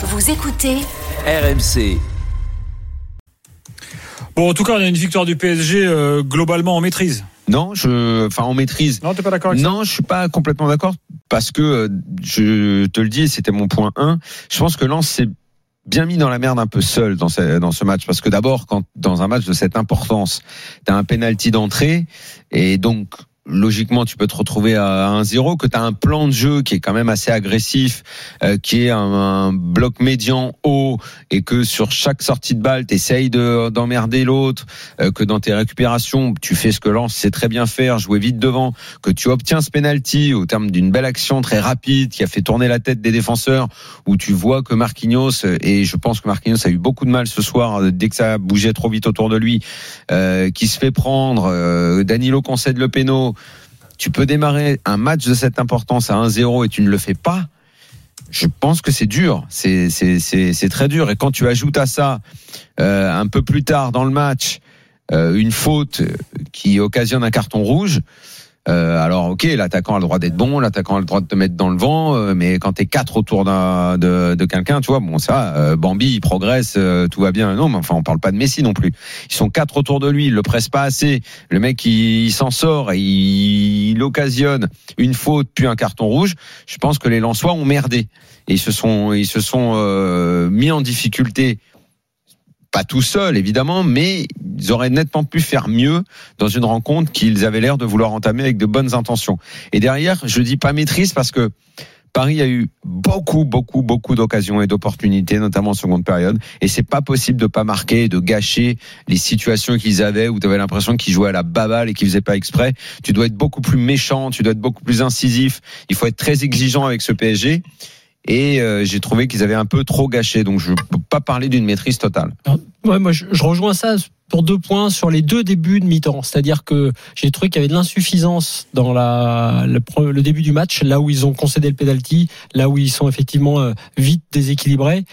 Vous écoutez RMC. Bon, en tout cas, on a une victoire du PSG euh, globalement en maîtrise. Non, je, enfin, en maîtrise. Non, t'es pas d'accord avec ça Non, je suis pas complètement d'accord parce que euh, je te le dis, c'était mon point 1. Je pense que Lens s'est bien mis dans la merde un peu seul dans ce, dans ce match parce que d'abord, quand dans un match de cette importance, tu as un penalty d'entrée et donc logiquement tu peux te retrouver à 1-0, que tu as un plan de jeu qui est quand même assez agressif, euh, qui est un, un bloc médian haut, et que sur chaque sortie de balle, tu essayes d'emmerder l'autre, euh, que dans tes récupérations, tu fais ce que Lance sait très bien faire, jouer vite devant, que tu obtiens ce penalty au terme d'une belle action très rapide qui a fait tourner la tête des défenseurs, où tu vois que Marquinhos, et je pense que Marquinhos a eu beaucoup de mal ce soir, euh, dès que ça bougeait trop vite autour de lui, euh, qui se fait prendre, euh, Danilo concède le péno, tu peux démarrer un match de cette importance à 1-0 et tu ne le fais pas, je pense que c'est dur. C'est très dur. Et quand tu ajoutes à ça euh, un peu plus tard dans le match euh, une faute qui occasionne un carton rouge. Euh, alors ok, l'attaquant a le droit d'être bon, l'attaquant a le droit de te mettre dans le vent, euh, mais quand t'es quatre autour d'un, de, de quelqu'un, tu vois, bon ça, euh, Bambi il progresse, euh, tout va bien. Non, mais enfin on parle pas de Messi non plus. Ils sont quatre autour de lui, il le presse pas assez. Le mec il, s'en sort, et il, il occasionne une faute puis un carton rouge. Je pense que les Lensois ont merdé et ils se sont ils se sont euh, mis en difficulté pas tout seuls évidemment, mais ils auraient nettement pu faire mieux dans une rencontre qu'ils avaient l'air de vouloir entamer avec de bonnes intentions. Et derrière, je dis pas maîtrise parce que Paris a eu beaucoup, beaucoup, beaucoup d'occasions et d'opportunités, notamment en seconde période. Et c'est pas possible de pas marquer de gâcher les situations qu'ils avaient où tu avais l'impression qu'ils jouaient à la baballe et qu'ils faisaient pas exprès. Tu dois être beaucoup plus méchant, tu dois être beaucoup plus incisif. Il faut être très exigeant avec ce PSG. Et euh, j'ai trouvé qu'ils avaient un peu trop gâché. Donc je peux pas parler d'une maîtrise totale. Ouais, moi je, je rejoins ça pour deux points sur les deux débuts de mi-temps. C'est-à-dire que j'ai trouvé qu'il y avait de l'insuffisance dans la, le, le début du match, là où ils ont concédé le penalty, là où ils sont effectivement euh, vite déséquilibrés.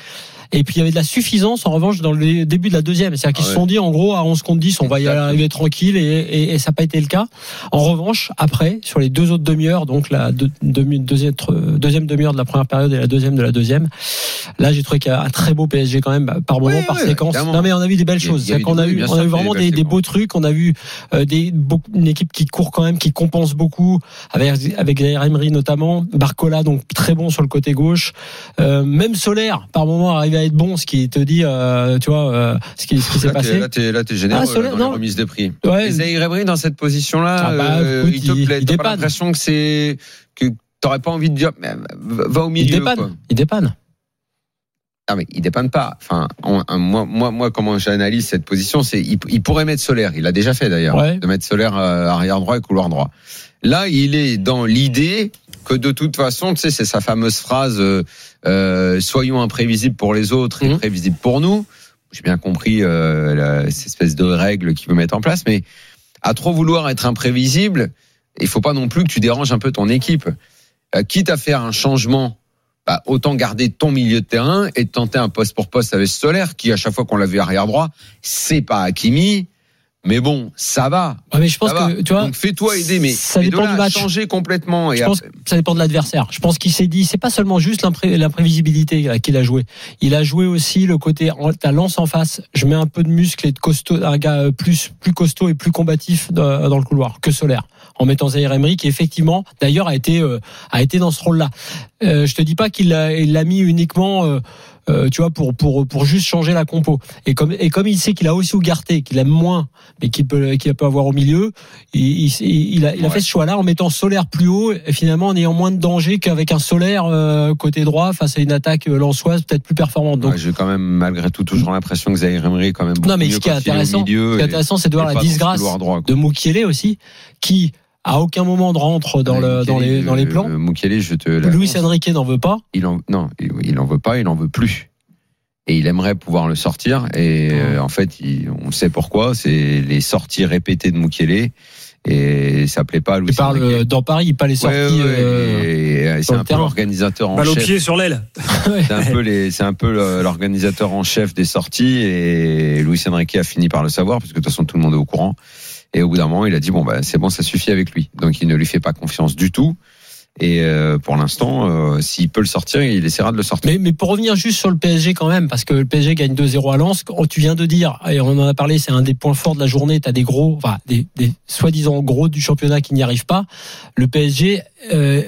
Et puis il y avait de la suffisance en revanche dans le début de la deuxième. C'est-à-dire qu'ils Ah se sont dit en gros à 11 contre 10 on va y arriver tranquille et, et, et ça n'a pas été le cas. En revanche après sur les deux autres demi-heures, donc la deux- deuxième, deuxième demi-heure de la première période et la deuxième de la deuxième, là j'ai trouvé qu'il y a un très beau PSG quand même par moment Ouais, par ouais, séquence. Non mais on a vu des belles choses. y a eu a on a eu vraiment des beaux trucs. On a vu euh, des, beaucoup- une équipe qui court quand même, qui compense beaucoup, avec, avec Emery notamment. Barcola, donc très bon sur le côté gauche. Euh, même Solaire, par moment, à être bon, ce qui te dit, euh, tu vois, euh, ce qui, ce qui s'est passé. là, t'es, là, t'es généreux Ah, Solaire, là, dans non. les remises de prix. Ouais. Et dans cette position-là, Ah bah, euh, écoute, il te il- plaît. il T'as pas dépanne. l'impression que c'est que t'aurais pas envie de dire va au Il milieu. dépanne. quoi. Il dépanne. Ah mais il dépanne pas. Enfin, on- un- moi, moi, moi, comment j'analyse cette position, c'est il, il pourrait mettre Solaire. Il l'a déjà fait d'ailleurs, Ouais. de mettre Solaire arrière droit et couloir droit. Là, il est dans l'idée que de toute façon, tu sais, c'est sa fameuse phrase euh, euh, soyons imprévisibles pour les autres et prévisibles pour nous. J'ai bien compris euh, la- cette espèce de règle qu'il veut mettre en place, mais à trop vouloir être imprévisible, il faut pas non plus que tu déranges un peu ton équipe. Euh, quitte à faire un changement, bah, autant garder ton milieu de terrain et tenter un poste pour poste avec Solaire, qui à chaque fois qu'on l'a vu arrière droit, c'est pas Hakimi, mais bon, ça va. Ouais, mais je pense que, tu vois, Donc fais-toi aider, mais, ça mais de dépend là du match. changer complètement. Et Je pense après- que ça dépend de l'adversaire. Je pense qu'il s'est dit, c'est pas seulement juste l'impré- l'imprévisibilité euh, qu'il a joué. Il a joué aussi le côté, ta lance en face. Je mets un peu de muscle et de costaud, un gars euh, plus plus costaud et plus combatif dans, dans le couloir que Solaire. En mettant Zaire Emery qui effectivement, d'ailleurs, a été euh, a été dans ce rôle-là. Euh, je te dis pas qu'il l'a il l'a mis uniquement. euh, euh, tu vois pour pour pour juste changer la compo et comme et comme il sait qu'il a aussi Ougarté qu'il aime moins mais qu'il peut qu'il peut avoir au milieu il, il, il a, il a Ouais. fait ce choix-là en mettant Solaire plus haut et finalement en ayant moins de danger qu'avec un Solaire euh, côté droit face à une attaque euh, lensoise peut-être plus performante. Donc Ouais, j'ai quand même malgré tout toujours l'impression que Zahir Emery est quand même beaucoup non mais mieux ce qui est intéressant, milieu ce qui est et- intéressant, c'est de voir la disgrâce droit, de Mukiele aussi, qui à aucun moment ne rentre dans le dans les dans les plans. Euh, Mukiele, je te Luis l'annonce, Enrique n'en veut pas. il en non, il, il en veut pas, il en veut plus. Et il aimerait pouvoir le sortir. Et euh, en fait, il- on sait pourquoi. C'est les sorties répétées de Mukiele. Et ça plaît pas à Luis Il parle Enrique. euh, dans Paris, pas les sorties. ouais, euh, euh, c'est un peu l'organisateur en Balle au chef. pied sur l'aile. C'est un peu les, c'est un peu le- l'organisateur en chef des sorties et Luis Enrique a fini par le savoir parce que de toute façon tout le monde est au courant. Et au bout d'un moment, il a dit bon bah c'est bon, ça suffit avec lui. Donc il ne lui fait pas confiance du tout. Et euh, pour l'instant, euh, s'il peut le sortir, il essaiera de le sortir. Mais, mais pour revenir juste sur le PSG quand même, parce que le PSG gagne 2-0 à Lens, quand tu viens de dire, et on en a parlé, c'est un des points forts de la journée, tu as des gros, enfin des, des soi-disant gros du championnat qui n'y arrivent pas. Le PSG euh,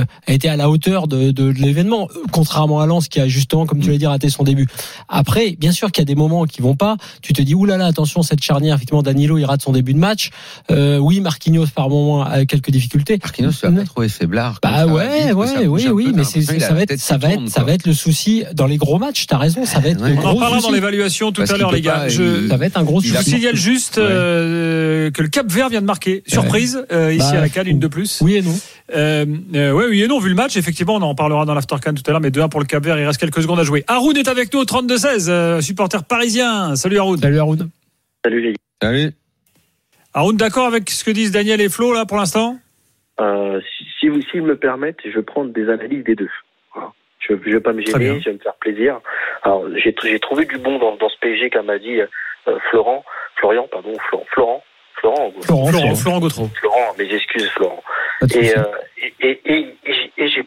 euh, a été à la hauteur de, de, de l'événement, contrairement à Lens qui a justement, comme tu l'as dit, raté son début. Après, bien sûr qu'il y a des moments qui vont pas. Tu te dis, oulala, attention, cette charnière, effectivement, Danilo, il rate son début de match. Euh, oui, Marquinhos, par moment, a quelques difficultés. Marquinhos, tu as pas trouvé faiblard. Bah ouais, ouais, oui, oui, mais c'est, ça va être, ça va être, ça va être le souci dans les gros matchs. T'as raison, ça va être. Ouais. le On en gros parlera dans l'évaluation tout Parce à l'heure, les gars. pas, Je, Ça va être un gros je souci. vous signale juste Ouais. euh, que le Cap Vert vient de marquer. Surprise, euh, ici Bah, à la Cannes, une de plus. Oui et non. Euh, euh, ouais, oui et non, vu le match, effectivement, on en parlera dans l'Aftercan tout à l'heure, mais 2-1 pour le Cap Vert, il reste quelques secondes à jouer. Haroun est avec nous au 32-16, euh, supporter parisien. Salut Haroun. Salut Haroun. Salut les gars. Salut. Haroun, d'accord avec ce que disent Daniel et Flo là pour l'instant? Euh, si, si vous s'ils me permettent, je vais prendre des analyses des deux. Voilà. Je ne vais pas me gêner, je vais me faire plaisir. Alors j'ai trouvé du bon dans, dans ce PSG, comme a dit euh, Florent, Florian, pardon, Florent, Florent, Florent, Florent, Florent, Florent. Florent Gautreau. Florent, mes excuses Florent. Et, euh, et, et, et, et j'ai-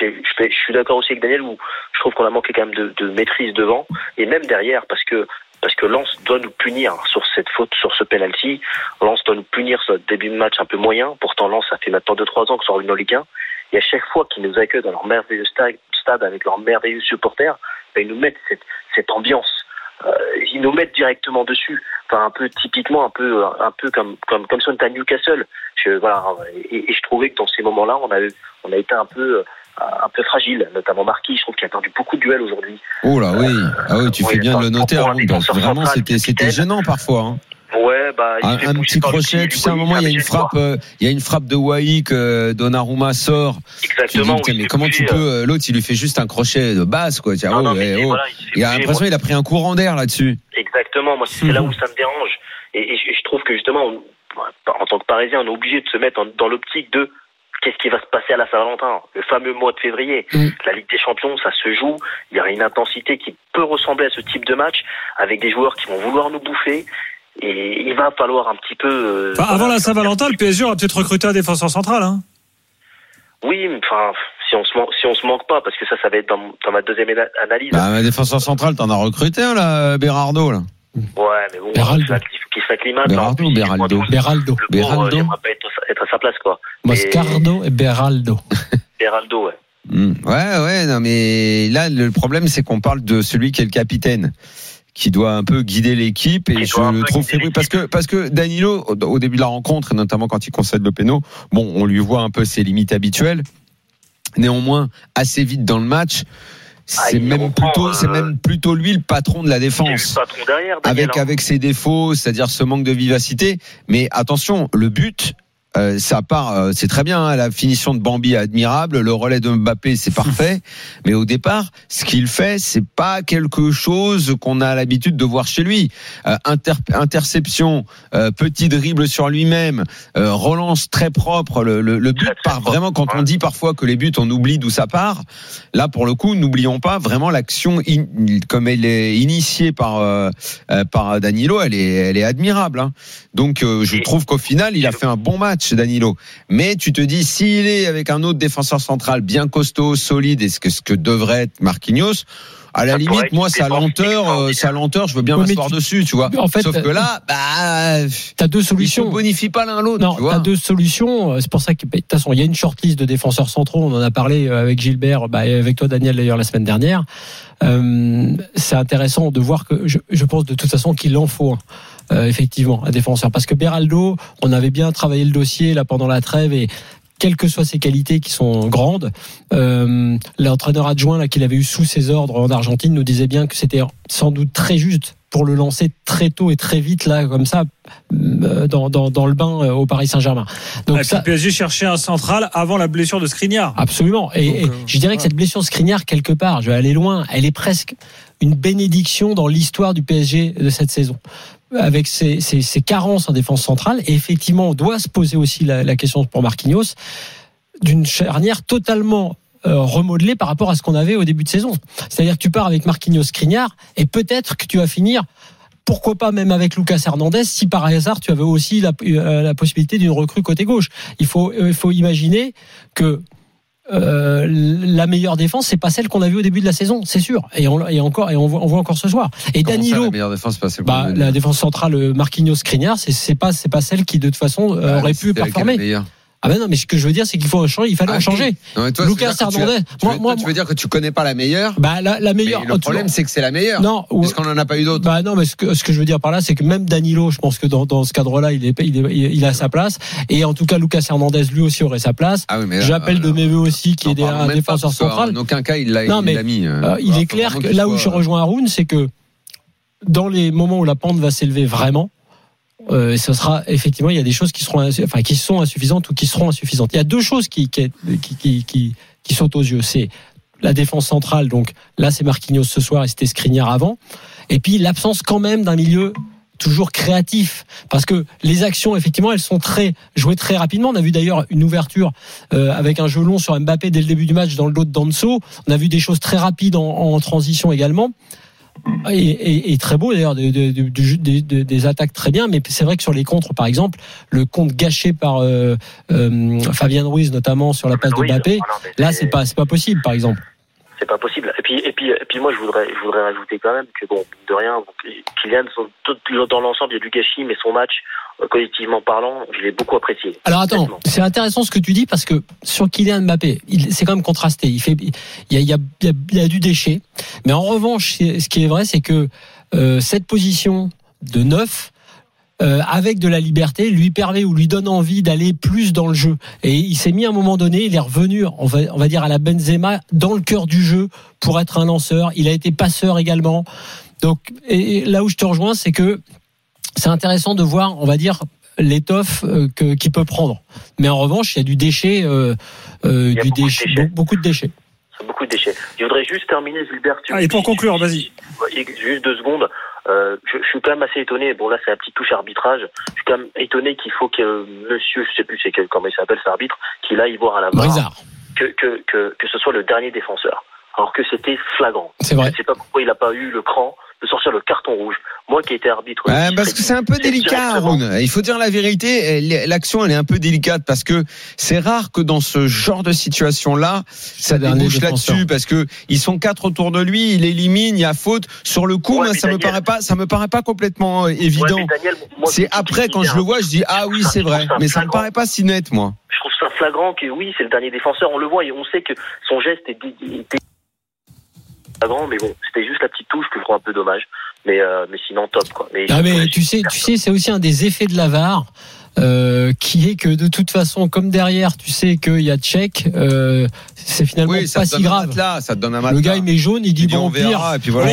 je suis d'accord aussi avec Daniel où je trouve qu'on a manqué quand même de, de maîtrise devant et même derrière parce que parce que Lens doit nous punir sur cette faute, sur ce penalty. Lens doit nous punir sur notre début de match un peu moyen. Pourtant Lens ça fait maintenant 2-3 ans qu'ils sont revenus en Ligue 1 et à chaque fois qu'ils nous accueillent dans leur merveilleux stade, stade avec leurs merveilleux supporters, ben, ils nous mettent cette, cette ambiance. Euh, ils nous mettent directement dessus. Enfin, un peu typiquement, un peu, un peu comme, comme, comme si on était à Newcastle. Je, voilà, et, et je trouvais que dans ces moments-là, on a, eu- on a été un peu, un peu fragile, notamment Marquis. Je trouve qu'il a perdu beaucoup de duels aujourd'hui. Oh là oui, ah oui, tu Ouais, fais bien de le noter. vraiment, c'était gênant parfois. hein. Ouais, bah, il Un, fait un petit crochet, tu sais, à un moment, il y a une frappe, euh, il y a une frappe de Wai que Donnarumma sort. Tu dis, Exactement. oui, mais comment tu bouger, peux, euh, l'autre, il lui fait juste un crochet de base, quoi. Tiens, Non, oh, non, mais eh, oh. voilà, il a l'impression qu'il a pris un courant d'air là-dessus. Exactement, moi c'est là où ça me dérange. Et, et je, trouve que justement, on- en tant que Parisien, on est obligé de se mettre en- dans l'optique de qu'est-ce qui va se passer à la Saint-Valentin, le fameux mois de février. Mm. La Ligue des Champions, ça se joue. Il y a une intensité qui peut ressembler à ce type de match, avec des joueurs qui vont vouloir nous bouffer. Et il va falloir un petit peu. euh, Enfin, avant la Saint-Valentin, le PSG aura peut-être recruté un défenseur central. Hein. Oui, mais enfin, si on se man- si on se manque pas, parce que ça, ça va être dans, dans ma deuxième ana- analyse. Bah, un défenseur central, t'en as recruté un, là, Berardo, là. Ouais, mais bon, qu'il s'acclimate. Berardo hein. ou Puis, Beraldo Beraldo. Pauvre, Beraldo. j'aimerais pas être, être à sa place, quoi. Moscardo et Beraldo. Beraldo, ouais. Hmm. Ouais, ouais, non, mais là, le problème, c'est qu'on parle de celui qui est le capitaine qui doit un peu guider l'équipe et je le trouve fébrile parce que parce que Danilo au début de la rencontre et notamment quand il concède le péno bon on lui voit un peu ses limites habituelles néanmoins assez vite dans le match Ah, c'est même plutôt c'est euh, même plutôt lui le patron de la défense derrière, avec hein. avec ses défauts, c'est-à-dire ce manque de vivacité. Mais attention, le but. Euh, ça part, euh, c'est très bien. hein, la finition de Bambi est admirable, le relais de Mbappé c'est parfait. Mais au départ, ce qu'il fait, c'est pas quelque chose qu'on a l'habitude de voir chez lui. Euh, inter- interception, euh, petit dribble sur lui-même, euh, relance très propre. Le, le, le but part vraiment quand on dit parfois que les buts on oublie d'où ça part. Là, pour le coup, n'oublions pas vraiment l'action comme elle est initiée par par Danilo, elle est elle est admirable. hein. Donc, euh, je trouve qu'au final, il a fait un bon match, Danilo. Mais tu te dis, s'il est avec un autre défenseur central bien costaud, solide, et ce que ce que devrait être Marquinhos. À la Ça limite, moi, sa lenteur, euh, sa lenteur, je veux bien Oui, m'asseoir tu- dessus, tu vois. En fait, Sauf que euh, là, bah, T'as deux ils solutions. bonifient pas l'un l'autre, Non, t'as deux solutions. Euh, C'est pour ça que, de toute façon, il y a une shortlist de défenseurs centraux. On en a parlé euh, avec Gilbert, bah, et avec toi, Daniel, d'ailleurs, la semaine dernière. Euh, c'est intéressant de voir que je, je pense de toute façon qu'il en faut. un, euh, effectivement, un défenseur. Parce que Beraldo, on avait bien travaillé le dossier là pendant la trêve et quelles que soient ses qualités qui sont grandes, euh, l'entraîneur adjoint là qu'il avait eu sous ses ordres en Argentine nous disait bien que c'était sans doute très juste pour le lancer très tôt et très vite là comme ça euh, dans, dans, dans le bain au Paris Saint-Germain. Donc ça, le PSG cherchait un central avant la blessure de Skriniar. Absolument. Et, Donc, et euh, je dirais que cette blessure de Skriniar, quelque part, je vais aller loin, elle est presque une bénédiction dans l'histoire du PSG de cette saison. Avec ses, carences en défense centrale, et effectivement, on doit se poser aussi la, question pour Marquinhos d'une charnière totalement euh, remodelée par rapport à ce qu'on avait au début de saison. C'est-à-dire que tu pars avec Marquinhos Skriniar, et peut-être que tu vas finir pourquoi pas même avec Lucas Hernandez si par hasard tu avais aussi la, euh, possibilité d'une recrue côté gauche. Il faut, euh, il faut imaginer que euh, la meilleure défense, c'est pas celle qu'on a vue au début de la saison, c'est sûr. Et, on, et encore, et on voit, on voit encore ce soir. Et Comment ça, Danilo, la meilleure défense, pas celle bah, la défense centrale euh, Marquinhos Skriniar, c'est pas c'est pas celle qui de toute façon euh, Bah, aurait pu performer. Ah ben non, mais ce que je veux dire, c'est qu'il faut changer. Il fallait Ah, en changer. Non, mais toi, Lucas Hernandez. tu, Moi, veux- moi, toi, tu veux dire que tu connais pas la meilleure Bah la, la meilleure. mais le problème, c'est que c'est la meilleure. non. Parce qu'on en a pas eu d'autres. Bah non, mais ce que, ce que je veux dire par là, c'est que même Danilo, je pense que dans, dans ce cadre-là, il, est, il, est- il a sa place. Et en tout cas, Lucas Hernandez, lui aussi, aurait sa place. Ah oui, mais J'appelle de euh, mes voeux aussi qui est un défenseur central. En aucun cas, il l'a mis. euh, Euh, il est clair que là où je rejoins Haroun, c'est que dans les moments où la pente va s'élever vraiment, euh, ce sera effectivement il y a des choses qui seront enfin qui sont insuffisantes ou qui seront insuffisantes. Il y a deux choses qui qui qui qui, sautent aux yeux, c'est la défense centrale. Donc là c'est Marquinhos ce soir et c'était Skriniar avant. Et puis l'absence quand même d'un milieu toujours créatif parce que les actions effectivement elles sont très jouées très rapidement on a vu d'ailleurs une ouverture euh, avec un jeu long sur Mbappé dès le début du match dans le dos de Danso on a vu des choses très rapides en transition également et, et- et très beau d'ailleurs des, attaques très bien mais c'est vrai que sur les contres par exemple le compte gâché par euh, euh, Fabien Ruiz notamment sur la passe de Mbappé là c'est pas c'est pas possible par exemple c'est pas possible. Et puis, et puis, et puis moi, je voudrais, je voudrais rajouter quand même que bon, de rien, Kylian, dans l'ensemble, il y a du gâchis, mais son match, collectivement parlant, je l'ai beaucoup apprécié. Alors attends, c'est intéressant ce que tu dis parce que sur Kylian Mbappé, c'est quand même contrasté. Il fait, il y a, il y a, il y du déchet, mais en revanche, ce qui est vrai, c'est que euh, cette position de neuf. euh, avec de la liberté, lui permet ou lui donne envie d'aller plus dans le jeu. Et il s'est mis à un moment donné, il est revenu, on va, on va dire à la Benzema, dans le cœur du jeu pour être un lanceur. Il a été passeur également. Donc, et et là où je te rejoins, c'est que c'est intéressant de voir, on va dire, l'étoffe euh, que- qu'il peut prendre. Mais en revanche, il y a du déchet, euh, euh, Il y a du beaucoup de déchet, déchets. be- beaucoup de déchets. Beaucoup de déchets. Je voudrais juste terminer, Gilbert. tu- Ah, et pour conclure, vas-y. Juste deux secondes. Euh, je, je suis quand même assez étonné. Bon, là, c'est la petite touche arbitrage. Je suis quand même étonné qu'il faut que monsieur, je sais plus c'est quel, comment il s'appelle, cet arbitre, qu'il aille voir à la barre que, que, que, que ce soit le dernier défenseur. Alors que c'était flagrant. c'est Je vrai. ne sais pas pourquoi il n'a pas eu le cran de sortir le carton rouge. Moi qui ai été arbitre. Ouais, parce que c'est un peu délicat, Haroun. Il faut dire la vérité. L'action, elle est un peu délicate parce que c'est rare que dans ce genre de situation-là, ça débouche là-dessus parce que ils sont quatre autour de lui, il élimine, il y a faute. Sur le coup, Ouais, moi, ça me Daniel- paraît pas, ça me paraît pas complètement euh, Ouais, évident. c'est après quand je le vois, je dis ah oui, c'est vrai, mais ça me paraît pas si net, moi. Je trouve ça flagrant que oui, c'est le dernier défenseur. On le voit et on sait que son geste est flagrant, mais bon, c'était juste la petite touche que je trouve un peu dommage. Mais, euh, mais sinon, top, quoi. Mais, Ah, mais tu sais, tu sais, c'est aussi un des effets de la VAR. Euh, qui est que de toute façon, comme derrière, tu sais qu'il y a check, euh, c'est finalement Oui, ça pas si grave. matelas, ça te donne un Le gars il met jaune, il dit Il dit, bon on pire. verra, et puis En voilà.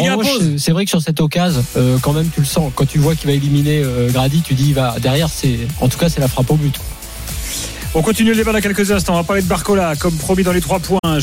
C'est- vrai que sur cette occasion, euh, quand même, tu le sens. Quand tu vois qu'il va éliminer euh, Grady, tu dis, il va derrière. C'est, en tout cas, c'est la frappe au but. On continue le débat dans quelques instants. On va parler de Barcola, comme promis dans les trois points.